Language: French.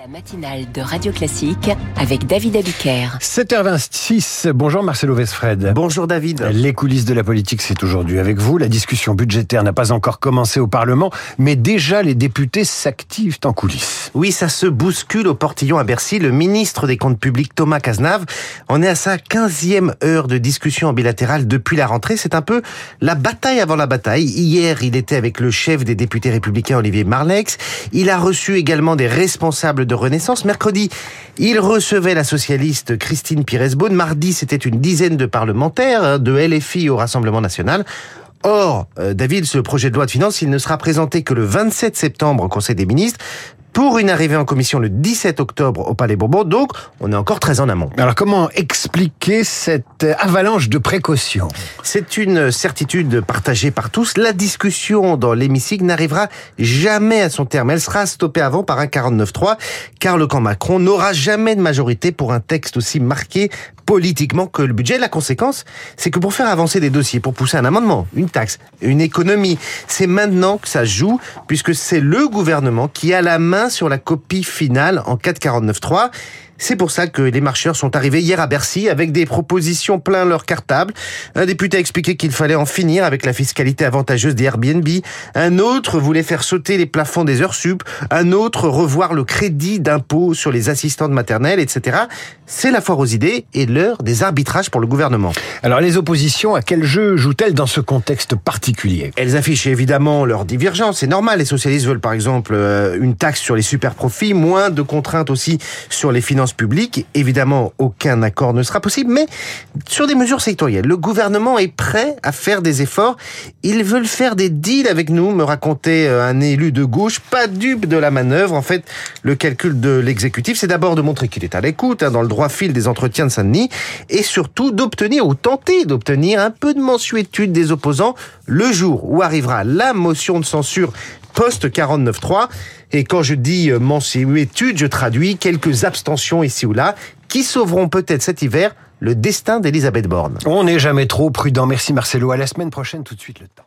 La matinale de Radio Classique avec David Abiker. 7h26, bonjour Marcelo Vesfred. Bonjour David. Les coulisses de la politique, c'est aujourd'hui avec vous. La discussion budgétaire n'a pas encore commencé au Parlement, mais déjà les députés s'activent en coulisses. Oui, ça se bouscule au portillon à Bercy. Le ministre des Comptes publics, Thomas Cazenave, en est à sa 15e heure de discussion bilatérale depuis la rentrée. C'est un peu la bataille avant la bataille. Hier, il était avec le chef des députés républicains, Olivier Marlex. Il a reçu également des responsables de Renaissance. Mercredi, il recevait la socialiste Christine Pires-Beaune. Mardi, c'était une dizaine de parlementaires hein, de LFI au Rassemblement national. Or, euh, David, ce projet de loi de finances, il ne sera présenté que le 27 septembre au Conseil des ministres pour une arrivée en commission le 17 octobre au Palais Bourbon. Donc, on est encore très en amont. Alors, comment expliquer cette avalanche de précautions C'est une certitude partagée par tous. La discussion dans l'hémicycle n'arrivera jamais à son terme. Elle sera stoppée avant par un 49-3, car le camp Macron n'aura jamais de majorité pour un texte aussi marqué politiquement que le budget. La conséquence, c'est que pour faire avancer des dossiers, pour pousser un amendement, une taxe, une économie, c'est maintenant que ça joue, puisque c'est le gouvernement qui a la main sur la copie finale en 449.3. C'est pour ça que les marcheurs sont arrivés hier à Bercy avec des propositions plein leur cartable. Un député a expliqué qu'il fallait en finir avec la fiscalité avantageuse des Airbnb. Un autre voulait faire sauter les plafonds des heures sup. Un autre revoir le crédit d'impôt sur les assistantes maternelles, etc. C'est la foire aux idées et l'heure des arbitrages pour le gouvernement. Alors les oppositions, à quel jeu jouent-elles dans ce contexte particulier? Elles affichent évidemment leur divergence. C'est normal. Les socialistes veulent par exemple euh, une taxe sur les super profits, moins de contraintes aussi sur les finances publiques. Évidemment, aucun accord ne sera possible, mais sur des mesures sectorielles, le gouvernement est prêt à faire des efforts. Ils veulent faire des deals avec nous, me racontait euh, un élu de gauche, pas dupe de la manœuvre. En fait, le calcul de l'exécutif, c'est d'abord de montrer qu'il est à l'écoute, hein, dans le droit fil des entretiens de Saint-Denis, et surtout d'obtenir ou tenter d'obtenir un peu de mensuétude des opposants le jour où arrivera la motion de censure post 49.3. Et quand je dis mensuétude, je traduis quelques abstentions ici ou là qui sauveront peut-être cet hiver le destin d'Elisabeth Borne. On n'est jamais trop prudent. Merci Marcelo. À la semaine prochaine, tout de suite le temps.